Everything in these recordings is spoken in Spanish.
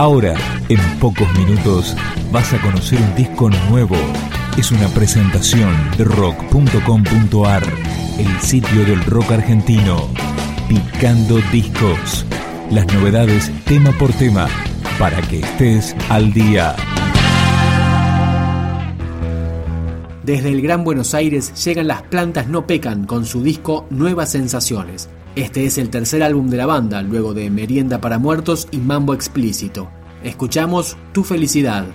Ahora, en pocos minutos, vas a conocer un disco nuevo. Es una presentación de rock.com.ar, el sitio del rock argentino. Picando discos. Las novedades tema por tema, para que estés al día. Desde el Gran Buenos Aires llegan las plantas no pecan con su disco Nuevas Sensaciones. Este es el tercer álbum de la banda, luego de Merienda para Muertos y Mambo Explícito. Escuchamos Tu Felicidad.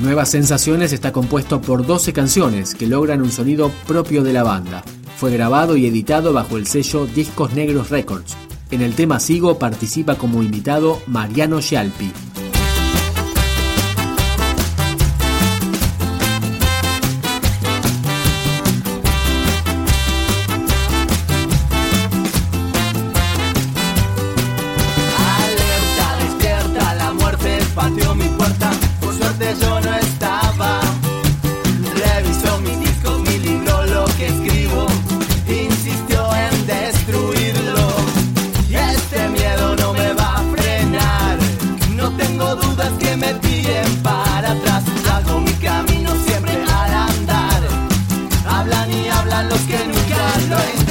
Nuevas Sensaciones está compuesto por 12 canciones que logran un sonido propio de la banda. Fue grabado y editado bajo el sello Discos Negros Records. En el tema Sigo participa como invitado Mariano Scialpi. Nice.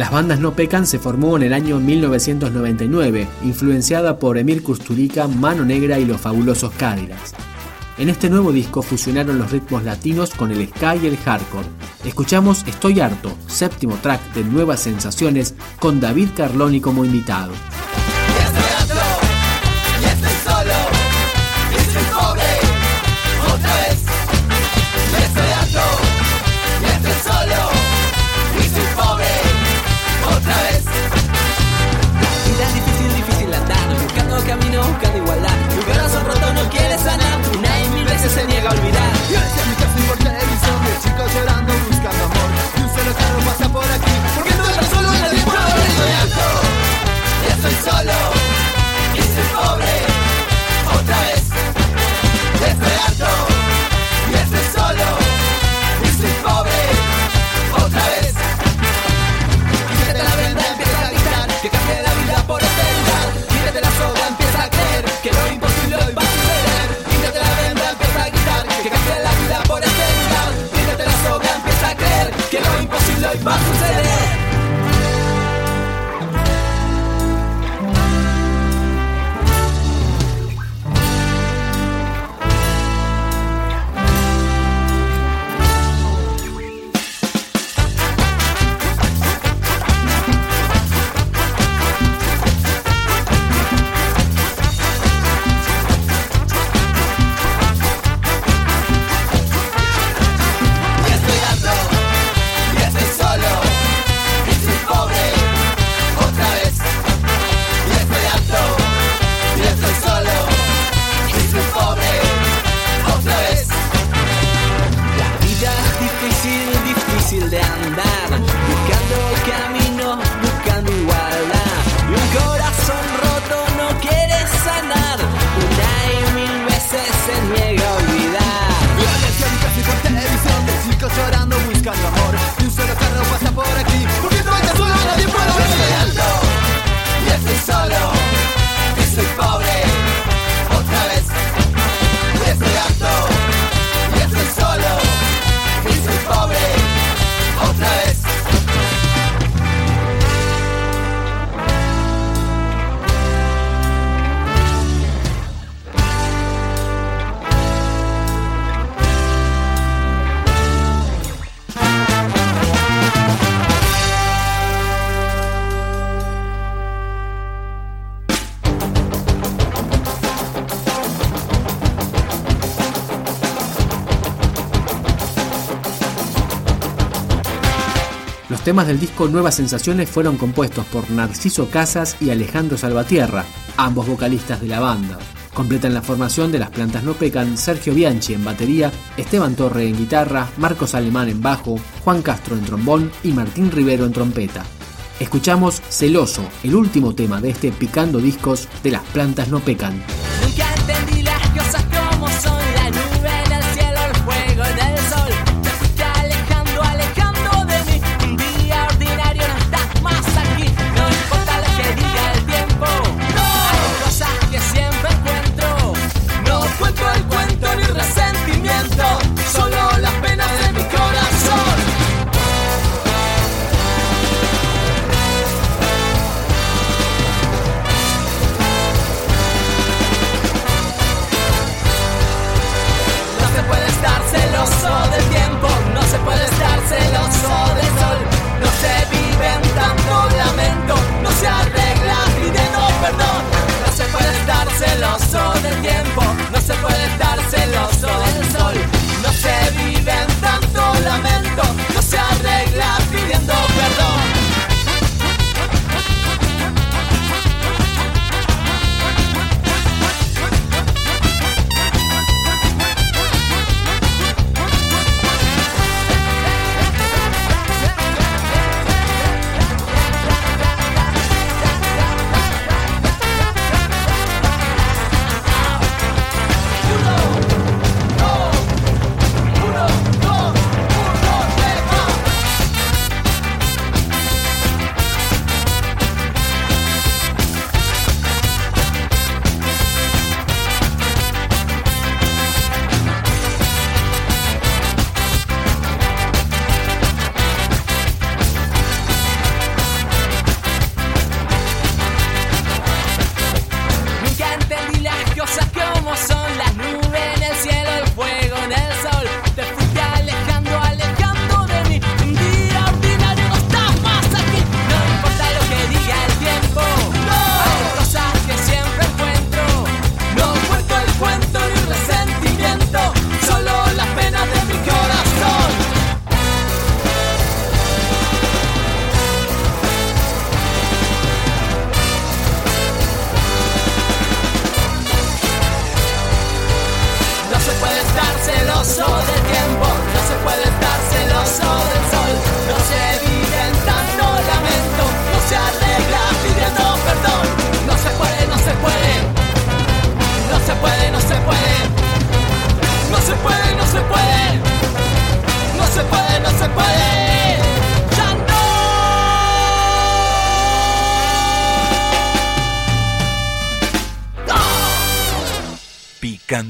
Las bandas No Pecan se formó en el año 1999, influenciada por Emir Kusturica, Mano Negra y los fabulosos Cadillacs. En este nuevo disco fusionaron los ritmos latinos con el ska y el hardcore. Escuchamos Estoy harto, séptimo track de Nuevas Sensaciones, con David Carloni como invitado. Los temas del disco Nuevas Sensaciones fueron compuestos por Narciso Casas y Alejandro Salvatierra, ambos vocalistas de la banda. Completan la formación de las plantas no pecan Sergio Bianchi en batería, Esteban Torre en guitarra, Marcos Alemán en bajo, Juan Castro en trombón y Martín Rivero en trompeta. Escuchamos Celoso, el último tema de este Picando Discos de las plantas no pecan.